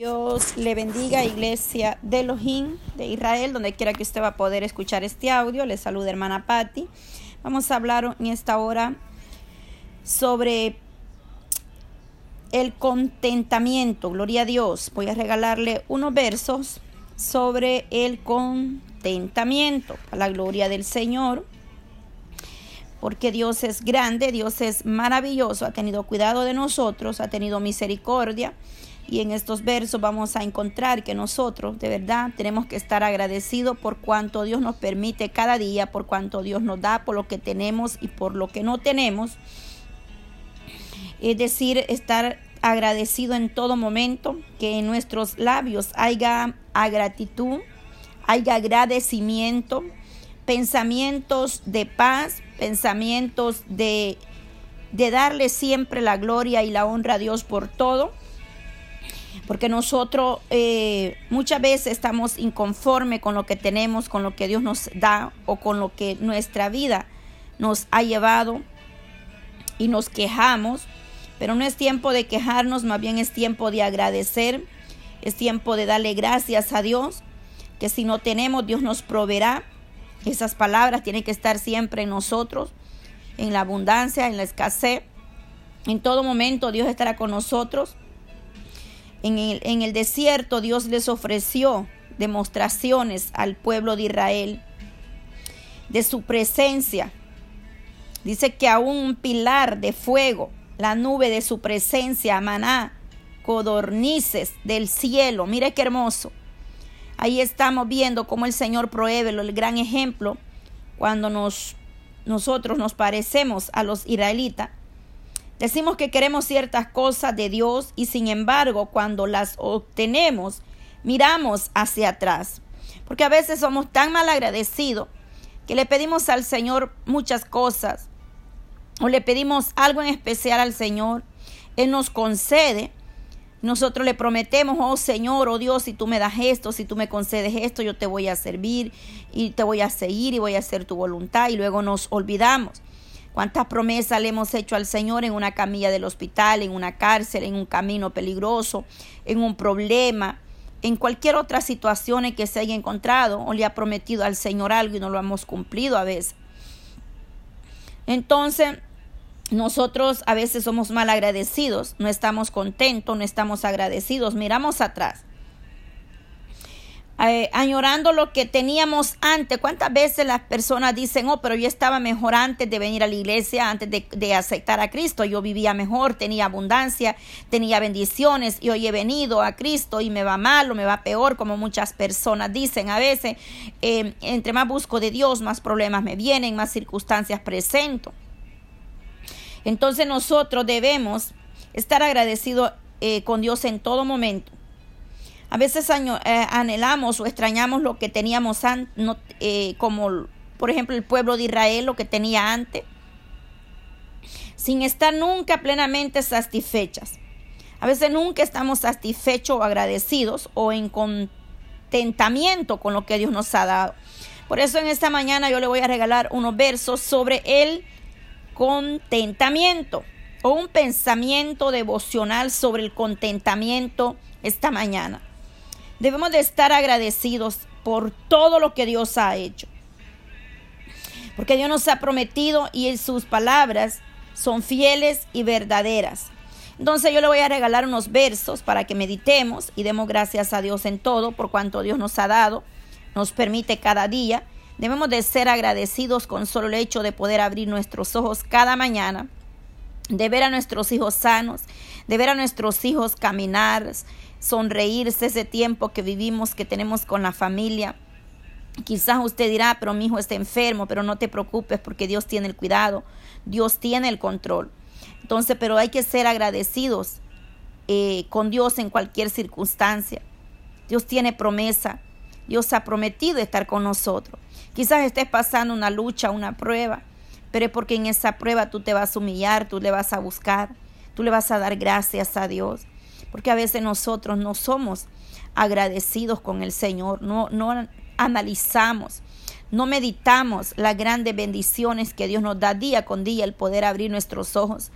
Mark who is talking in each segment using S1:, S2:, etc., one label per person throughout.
S1: Dios le bendiga, iglesia de Elohim de Israel, donde quiera que usted va a poder escuchar este audio. Le saluda hermana Patti. Vamos a hablar en esta hora sobre el contentamiento. Gloria a Dios. Voy a regalarle unos versos sobre el contentamiento. A la gloria del Señor. Porque Dios es grande, Dios es maravilloso, ha tenido cuidado de nosotros, ha tenido misericordia y en estos versos vamos a encontrar que nosotros de verdad tenemos que estar agradecidos por cuanto Dios nos permite cada día, por cuanto Dios nos da, por lo que tenemos y por lo que no tenemos. Es decir, estar agradecido en todo momento, que en nuestros labios haya gratitud, haya agradecimiento, pensamientos de paz, pensamientos de, de darle siempre la gloria y la honra a Dios por todo porque nosotros eh, muchas veces estamos inconformes con lo que tenemos, con lo que Dios nos da o con lo que nuestra vida nos ha llevado y nos quejamos, pero no es tiempo de quejarnos, más bien es tiempo de agradecer, es tiempo de darle gracias a Dios, que si no tenemos, Dios nos proveerá. Esas palabras tienen que estar siempre en nosotros, en la abundancia, en la escasez. En todo momento Dios estará con nosotros. En el, desierto Dios les ofreció demostraciones al pueblo de Israel de su presencia. Dice que aún un pilar de fuego, la nube de su presencia, maná, codornices del cielo. Mire qué hermoso. Ahí estamos viendo cómo el Señor provee el gran ejemplo cuando nos, nosotros nos parecemos a los israelitas Decimos que queremos ciertas cosas de Dios y sin embargo cuando las obtenemos miramos hacia atrás. Porque a veces somos tan mal agradecidos que le pedimos al Señor muchas cosas o le pedimos algo en especial al Señor. Él nos concede. Nosotros le prometemos, oh Señor, oh Dios, si tú me das esto, si tú me concedes esto, yo te voy a servir y te voy a seguir y voy a hacer tu voluntad y luego nos olvidamos. ¿Cuántas promesas le hemos hecho al Señor en una camilla del hospital, en una cárcel, en un camino peligroso, en un problema, en cualquier otra situación en que se haya encontrado o le ha prometido al Señor algo y no lo hemos cumplido a veces? Entonces, nosotros a veces somos mal agradecidos, no estamos contentos, no estamos agradecidos, miramos atrás eh, añorando lo que teníamos antes. ¿Cuántas veces las personas dicen, oh, pero yo estaba mejor antes de venir a la iglesia, antes de, aceptar a Cristo? Yo vivía mejor, tenía abundancia, tenía bendiciones y hoy he venido a Cristo y me va mal o me va peor, como muchas personas dicen a veces. Eh, entre más busco de Dios, más problemas me vienen, más circunstancias presento. Entonces nosotros debemos estar agradecidos eh, con Dios en todo momento a veces eh, anhelamos o extrañamos lo que teníamos antes, eh, como por ejemplo el pueblo de Israel, lo que tenía antes, sin estar nunca plenamente satisfechas. A veces nunca estamos satisfechos o agradecidos o en contentamiento con lo que Dios nos ha dado. Por eso en esta mañana yo le voy a regalar unos versos sobre el contentamiento o un pensamiento devocional sobre el contentamiento esta mañana. Debemos de estar agradecidos por todo lo que Dios ha hecho. Porque Dios nos ha prometido y sus palabras son fieles y verdaderas. Entonces yo le voy a regalar unos versos para que meditemos y demos gracias a Dios en todo por cuanto Dios nos ha dado, nos permite cada día. Debemos de ser agradecidos con solo el hecho de poder abrir nuestros ojos cada mañana, de ver a nuestros hijos sanos, de ver a nuestros hijos caminar, sonreírse ese tiempo que vivimos, que tenemos con la familia. Quizás usted dirá, pero mi hijo está enfermo, pero no te preocupes porque Dios tiene el cuidado, Dios tiene el control. Entonces, pero hay que ser agradecidos eh, con Dios en cualquier circunstancia. Dios tiene promesa, Dios ha prometido estar con nosotros. Quizás estés pasando una lucha, una prueba, pero es porque en esa prueba tú te vas a humillar, tú le vas a buscar, tú le vas a dar gracias a Dios porque a veces nosotros no somos agradecidos con el Señor, no, analizamos, no meditamos las grandes bendiciones que Dios nos da día con día, el poder abrir nuestros ojos,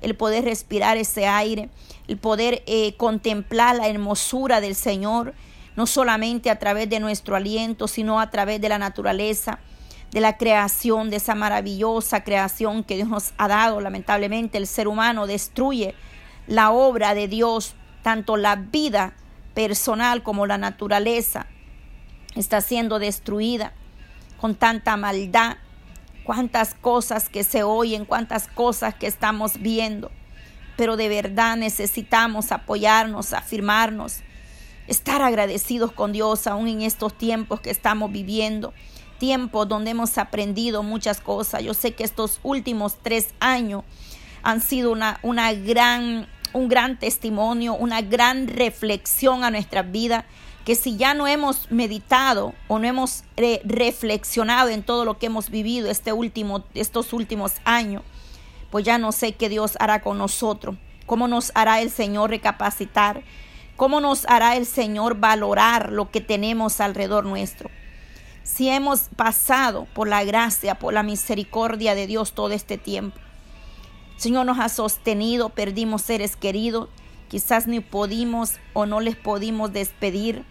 S1: el poder respirar ese aire, el poder eh, contemplar la hermosura del Señor, no solamente a través de nuestro aliento, sino a través de la naturaleza, de la creación, de esa maravillosa creación que Dios nos ha dado. Lamentablemente el ser humano destruye la obra de Dios, tanto la vida personal como la naturaleza está siendo destruida con tanta maldad, cuántas cosas que se oyen, cuántas cosas que estamos viendo. Pero de verdad necesitamos apoyarnos, afirmarnos, estar agradecidos con Dios aún en estos tiempos que estamos viviendo tiempos donde hemos aprendido muchas cosas. Yo sé que estos últimos tres años han sido una, una gran, un gran testimonio, una gran reflexión a nuestra vida, que si ya no hemos meditado o no hemos reflexionado en todo lo que hemos vivido este último, estos últimos años, pues ya no sé qué Dios hará con nosotros, cómo nos hará el Señor recapacitar, cómo nos hará el Señor valorar lo que tenemos alrededor nuestro si hemos pasado por la gracia, por la misericordia de Dios todo este tiempo. Señor nos ha sostenido, perdimos seres queridos, quizás ni pudimos o no les pudimos despedir,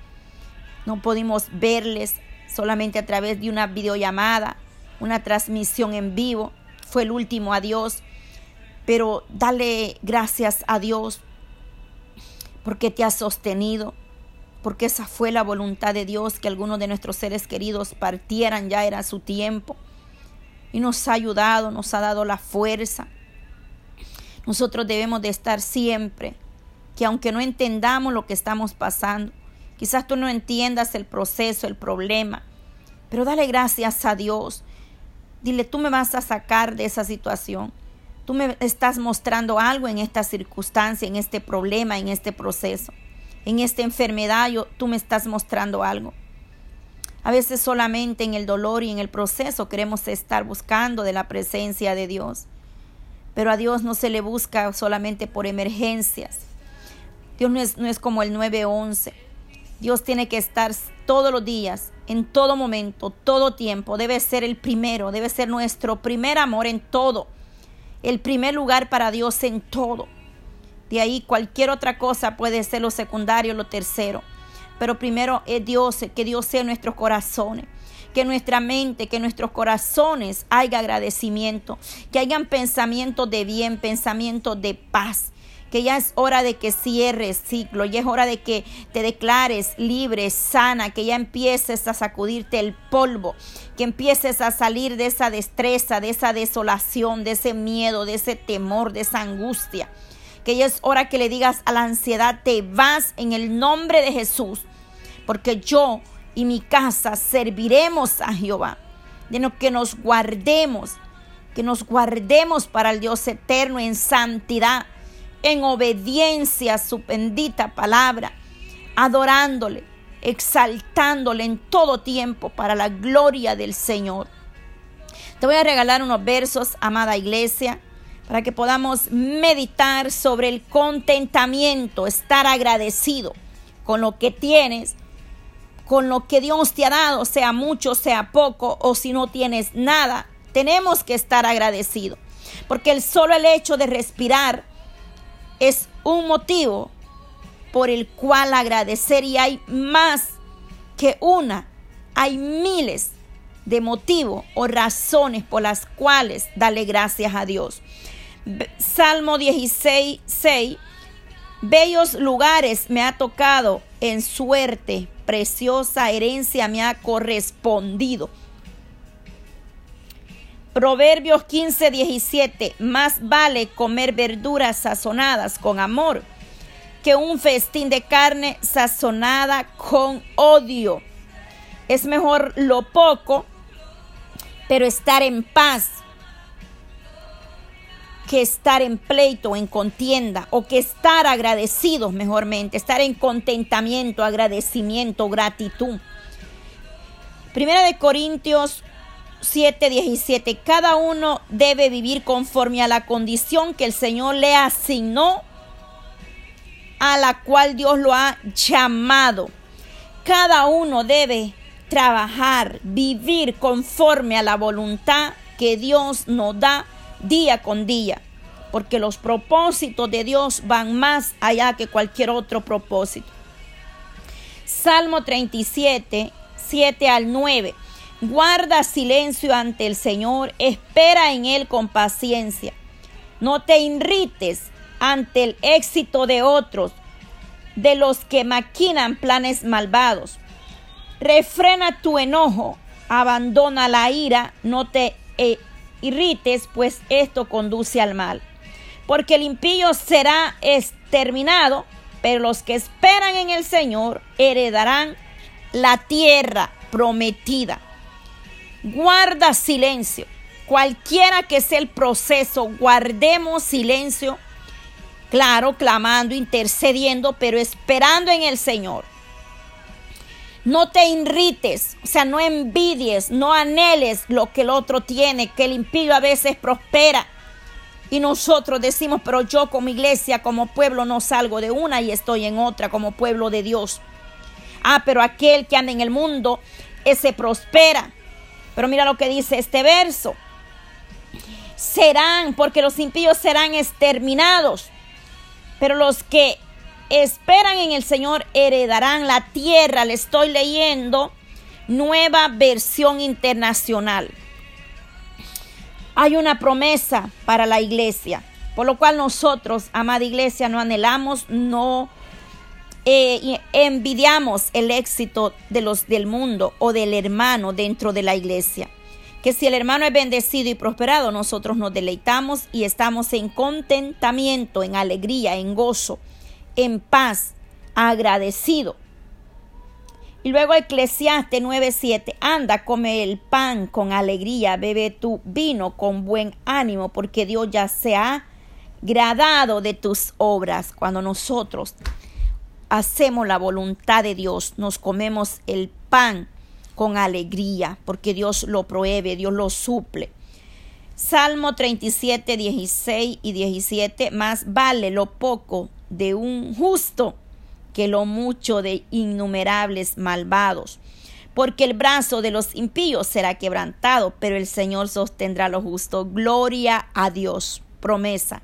S1: no pudimos verles solamente a través de una videollamada, una transmisión en vivo, fue el último adiós, pero dale gracias a Dios porque te ha sostenido, porque esa fue la voluntad de Dios, que algunos de nuestros seres queridos partieran, ya era su tiempo. Y nos ha ayudado, nos ha dado la fuerza. Nosotros debemos de estar siempre, que aunque no entendamos lo que estamos pasando, quizás tú no entiendas el proceso, el problema, pero dale gracias a Dios. Dile, tú me vas a sacar de esa situación. Tú me estás mostrando algo en esta circunstancia, en este problema, en este proceso en esta enfermedad, tú me estás mostrando algo. A veces solamente en el dolor y en el proceso queremos estar buscando de la presencia de Dios. Pero a Dios no se le busca solamente por emergencias. Dios no es, no es como el 911. Dios tiene que estar todos los días, en todo momento, todo tiempo. Debe ser el primero, debe ser nuestro primer amor en todo. El primer lugar para Dios en todo. De ahí cualquier otra cosa puede ser lo secundario, lo tercero. Pero primero es Dios, que Dios sea en nuestros corazones. Que nuestra mente, que nuestros corazones haya agradecimiento. Que hayan pensamientos de bien, pensamientos de paz que ya es hora de que cierres ciclo, ya es hora de que te declares libre, sana, que ya empieces a sacudirte el polvo, que empieces a salir de esa destreza, de esa desolación, de ese miedo, de ese temor, de esa angustia que ya es hora que le digas a la ansiedad, te vas en el nombre de Jesús, porque yo y mi casa serviremos a Jehová. De que nos guardemos, que nos guardemos para el Dios eterno en santidad, en obediencia a su bendita palabra, adorándole, exaltándole en todo tiempo para la gloria del Señor. Te voy a regalar unos versos, amada iglesia, para que podamos meditar sobre el contentamiento, estar agradecido con lo que tienes, con lo que Dios te ha dado, sea mucho, sea poco, o si no tienes nada, tenemos que estar agradecidos, porque el solo el hecho de respirar es un motivo por el cual agradecer y hay más que una, hay miles de motivos o razones por las cuales darle gracias a Dios. Salmo 16, 6. Bellos lugares me ha tocado en suerte, preciosa herencia me ha correspondido. Proverbios 15, 17. Más vale comer verduras sazonadas con amor que un festín de carne sazonada con odio. Es mejor lo poco, pero estar en paz que estar en pleito, en contienda, o que estar agradecidos mejormente, estar en contentamiento, agradecimiento, gratitud. Primera de Corintios 7, 17. Cada uno debe vivir conforme a la condición que el Señor le asignó, a la cual Dios lo ha llamado. Cada uno debe trabajar, vivir conforme a la voluntad que Dios nos da día con día. porque los propósitos de Dios van más allá que cualquier otro propósito. Salmo 37, 7 al 9. Guarda silencio ante el Señor, espera en Él con paciencia. No te irrites ante el éxito de otros, de los que maquinan planes malvados. Refrena tu enojo, abandona la ira, no te eh, irrites, pues esto conduce al mal. Porque el impío será exterminado, pero los que esperan en el Señor heredarán la tierra prometida. Guarda silencio. Cualquiera que sea el proceso, guardemos silencio. Claro, clamando, intercediendo, pero esperando en el Señor. No te irrites, o sea, no envidies, no anheles lo que el otro tiene, que el impío a veces prospera. Y nosotros decimos, pero yo como iglesia, como pueblo, no salgo de una y estoy en otra como pueblo de Dios. Ah, pero aquel que anda en el mundo, ese prospera. Pero mira lo que dice este verso. Serán, porque los impíos serán exterminados. Pero los que esperan en el Señor heredarán la tierra. Le estoy leyendo nueva versión internacional. Hay una promesa para la iglesia, por lo cual nosotros, amada iglesia, no anhelamos, no eh, envidiamos el éxito de los del mundo o del hermano dentro de la iglesia. Que si el hermano es bendecido y prosperado, nosotros nos deleitamos y estamos en contentamiento, en alegría, en gozo en paz, agradecido. Y luego Eclesiastes 9:7, anda, come el pan con alegría, bebe tu vino con buen ánimo, porque Dios ya se ha gradado de tus obras. Cuando nosotros hacemos la voluntad de Dios, nos comemos el pan con alegría, porque Dios lo prohíbe, Dios lo suple. Salmo 37, 16 y 17, más vale lo poco de un justo que lo mucho de innumerables malvados. Porque el brazo de los impíos será quebrantado, pero el Señor sostendrá lo justo. Gloria a Dios. Promesa.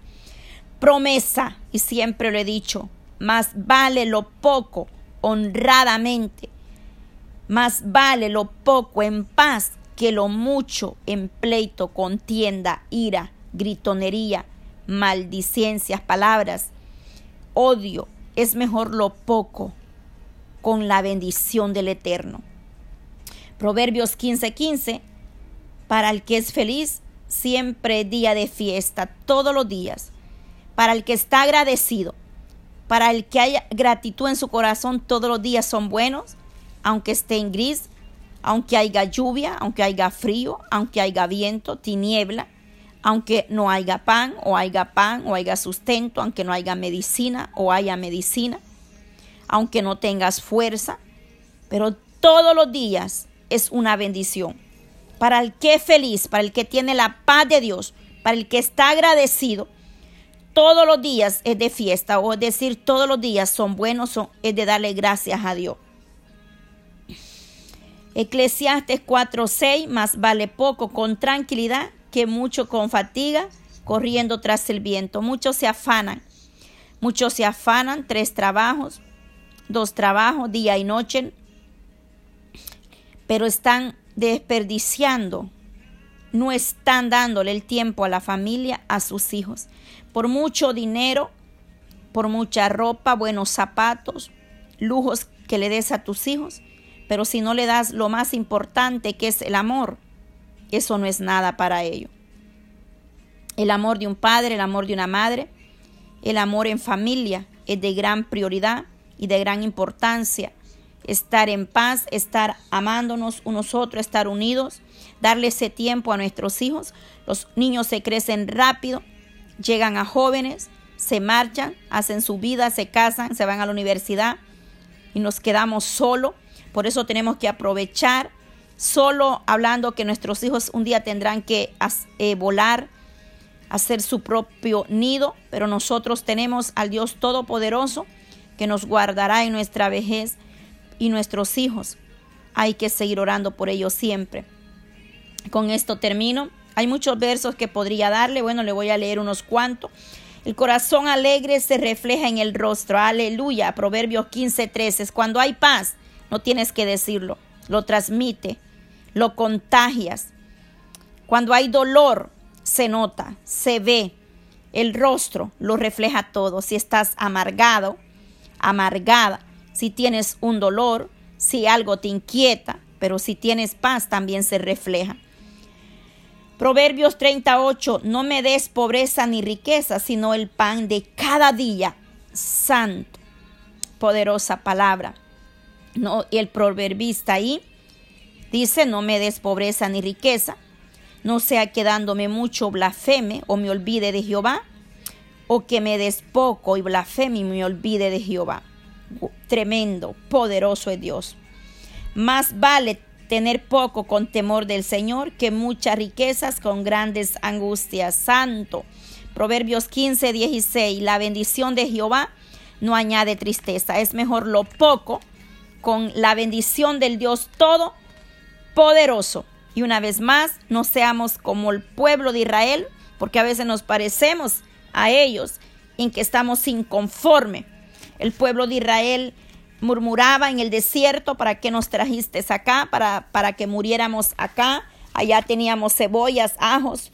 S1: Promesa. Y siempre lo he dicho. Más vale lo poco honradamente. Más vale lo poco en paz que lo mucho en pleito, contienda, ira, gritonería, maldicencias, palabras odio, es mejor lo poco con la bendición del Eterno. Proverbios 15:15, 15, para el que es feliz, siempre día de fiesta, todos los días. Para el que está agradecido, para el que haya gratitud en su corazón, todos los días son buenos, aunque esté en gris, aunque haya lluvia, aunque haya frío, aunque haya viento, tiniebla, aunque no haya pan o haya pan o haya sustento, aunque no haya medicina o haya medicina, aunque no tengas fuerza, pero todos los días es una bendición. Para el que es feliz, para el que tiene la paz de Dios, para el que está agradecido, todos los días es de fiesta, o decir, todos los días son buenos, es de darle gracias a Dios. Eclesiastes 4:6, más vale poco con tranquilidad que mucho con fatiga, corriendo tras el viento. Muchos se afanan, muchos se afanan, tres trabajos, dos trabajos, día y noche, pero están desperdiciando, no están dándole el tiempo a la familia, a sus hijos. Por mucho dinero, por mucha ropa, buenos zapatos, lujos que le des a tus hijos, pero si no le das lo más importante que es el amor, eso no es nada para ello. El amor de un padre, el amor de una madre, el amor en familia es de gran prioridad y de gran importancia. Estar en paz, estar amándonos unos otros, estar unidos, darle ese tiempo a nuestros hijos. Los niños se crecen rápido, llegan a jóvenes, se marchan, hacen su vida, se casan, se van a la universidad y nos quedamos solos. Por eso tenemos que aprovechar solo hablando que nuestros hijos un día tendrán que eh, volar, hacer su propio nido, pero nosotros tenemos al Dios Todopoderoso que nos guardará en nuestra vejez y nuestros hijos. Hay que seguir orando por ellos siempre. Con esto termino. Hay muchos versos que podría darle, bueno, le voy a leer unos cuantos. El corazón alegre se refleja en el rostro. Aleluya. Proverbios 15:13. Es cuando hay paz, no tienes que decirlo. Lo transmite, lo contagias. Cuando hay dolor, se nota, se ve. El rostro lo refleja todo. Si estás amargado, amargada, si tienes un dolor, si algo te inquieta, pero si tienes paz también se refleja. Proverbios 38, no me des pobreza ni riqueza, sino el pan de cada día. Santo, poderosa palabra. No, el proverbista ahí dice, no me des pobreza ni riqueza, no sea quedándome mucho blasfeme o me olvide de Jehová, o que me des poco y blasfeme y me olvide de Jehová. Tremendo, poderoso es Dios. Más vale tener poco con temor del Señor que muchas riquezas con grandes angustias. Santo. Proverbios 15, 16. La bendición de Jehová no añade tristeza. Es mejor lo poco con la bendición del Dios todo poderoso. Y una vez más, no seamos como el pueblo de Israel, porque a veces nos parecemos a ellos en que estamos inconforme. El pueblo de Israel murmuraba en el desierto, ¿para qué nos trajiste acá? Para, para que muriéramos acá. Allá teníamos cebollas, ajos,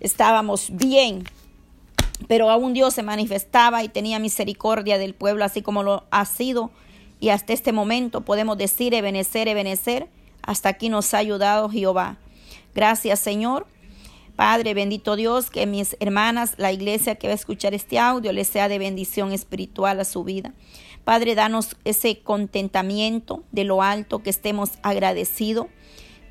S1: estábamos bien. Pero aún Dios se manifestaba y tenía misericordia del pueblo, así como lo ha sido. Y hasta este momento podemos decir, ebenecer, ebenecer. Hasta aquí nos ha ayudado Jehová. Gracias, Señor. Padre, bendito Dios, que mis hermanas, la iglesia que va a escuchar este audio, les sea de bendición espiritual a su vida. Padre, danos ese contentamiento de lo alto, que estemos agradecidos,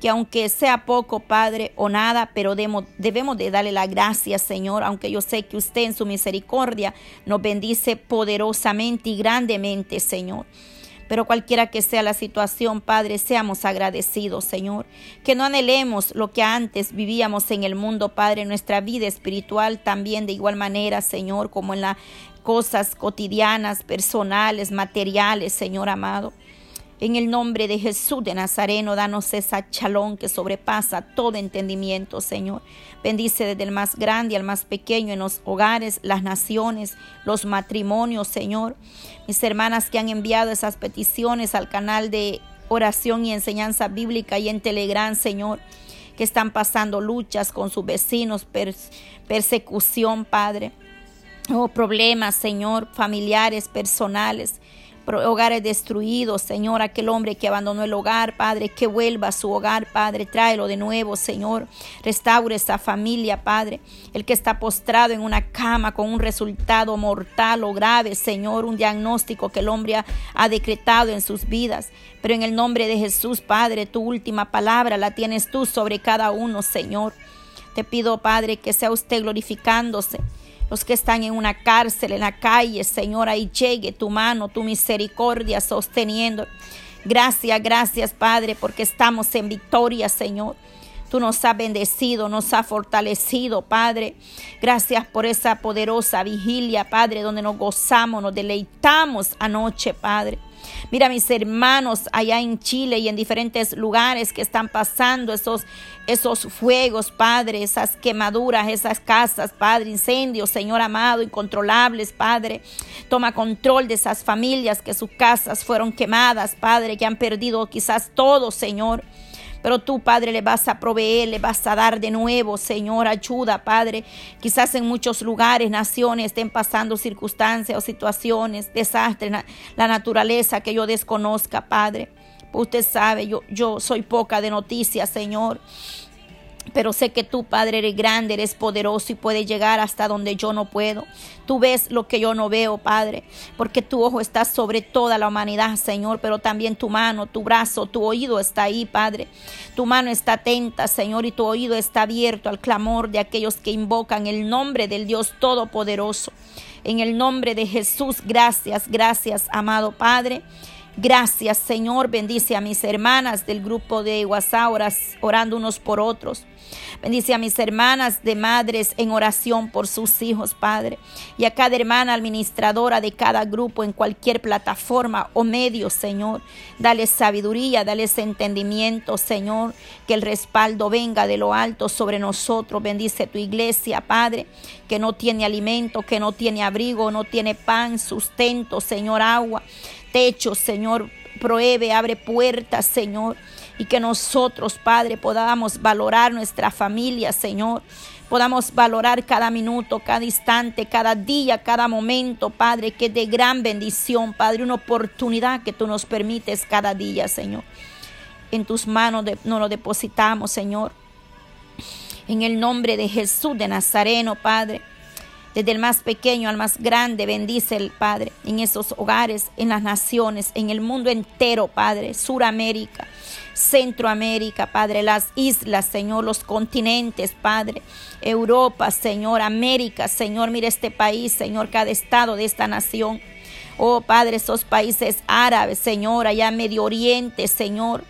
S1: que aunque sea poco, Padre, o nada, pero debemos, debemos de darle la gracia, Señor, aunque yo sé que usted en su misericordia nos bendice poderosamente y grandemente, Señor. Pero cualquiera que sea la situación, Padre, seamos agradecidos, Señor. Que no anhelemos lo que antes vivíamos en el mundo, Padre, nuestra vida espiritual también de igual manera, Señor, como en las cosas cotidianas, personales, materiales, Señor amado. En el nombre de Jesús de Nazareno, danos esa chalón que sobrepasa todo entendimiento, Señor. Bendice desde el más grande al más pequeño en los hogares, las naciones, los matrimonios, Señor. Mis hermanas que han enviado esas peticiones al canal de oración y enseñanza bíblica y en Telegram, Señor, que están pasando luchas con sus vecinos, persecución, Padre. Oh, problemas, Señor, familiares, personales hogares destruidos, Señor, aquel hombre que abandonó el hogar, Padre, que vuelva a su hogar, Padre, tráelo de nuevo, Señor, restaure esa familia, Padre, el que está postrado en una cama con un resultado mortal o grave, Señor, un diagnóstico que el hombre ha, decretado en sus vidas, pero en el nombre de Jesús, Padre, tu última palabra la tienes tú sobre cada uno, Señor. Te pido, Padre, que sea usted glorificándose los que están en una cárcel, en la calle, Señor, ahí llegue tu mano, tu misericordia sosteniendo. Gracias, gracias, Padre, porque estamos en victoria, Señor. Tú nos has bendecido, nos has fortalecido, Padre. Gracias por esa poderosa vigilia, Padre, donde nos gozamos, nos deleitamos anoche, Padre. Mira mis hermanos allá en Chile y en diferentes lugares que están pasando esos, esos fuegos, Padre, esas quemaduras, esas casas, Padre, incendios, Señor amado, incontrolables, Padre. Toma control de esas familias que sus casas fueron quemadas, Padre, que han perdido quizás todo, Señor. Pero tú, Padre, le vas a proveer, le vas a dar de nuevo, Señor, ayuda, Padre. Quizás en muchos lugares, naciones estén pasando circunstancias o situaciones, desastres, la naturaleza que yo desconozca, Padre. Usted sabe, yo, yo soy poca de noticias, Señor. Pero sé que tú, Padre, eres grande, eres poderoso y puedes llegar hasta donde yo no puedo. Tú ves lo que yo no veo, Padre, porque tu ojo está sobre toda la humanidad, Señor, pero también tu mano, tu brazo, tu oído está ahí, Padre. Tu mano está atenta, Señor, y tu oído está abierto al clamor de aquellos que invocan el nombre del Dios Todopoderoso. En el nombre de Jesús, gracias, gracias, amado Padre. Gracias, Señor. Bendice a mis hermanas del grupo de WhatsApp orando unos por otros. Bendice a mis hermanas de madres en oración por sus hijos, Padre. Y a cada hermana administradora de cada grupo en cualquier plataforma o medio, Señor. Dale sabiduría, dale entendimiento, Señor. Que el respaldo venga de lo alto sobre nosotros. Bendice tu iglesia, Padre, que no tiene alimento, que no tiene abrigo, no tiene pan, sustento, Señor, agua, techo, Señor. Prohíbe, abre puertas, Señor y que nosotros, Padre, podamos valorar nuestra familia, Señor. Podamos valorar cada minuto, cada instante, cada día, cada momento, Padre, que es de gran bendición, Padre, una oportunidad que tú nos permites cada día, Señor. En tus manos nos lo depositamos, Señor. En el nombre de Jesús de Nazareno, Padre. Desde el más pequeño al más grande, bendice el Padre en esos hogares, en las naciones, en el mundo entero, Padre, Suramérica, Centroamérica, Padre, las islas, Señor, los continentes, Padre, Europa, Señor, América, Señor, mire este país, Señor, cada estado de esta nación. Oh Padre, esos países árabes, Señor, allá Medio Oriente, Señor,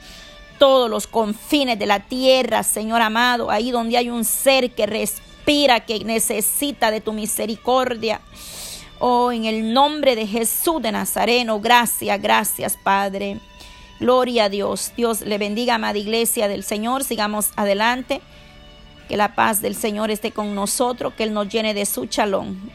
S1: todos los confines de la tierra, Señor amado, ahí donde hay un ser que respira, que necesita de tu misericordia. Oh, en el nombre de Jesús de Nazareno, gracias, gracias, Padre. Gloria a Dios. Dios le bendiga, amada iglesia del Señor. Sigamos adelante. Que la paz del Señor esté con nosotros, que Él nos llene de su chalón.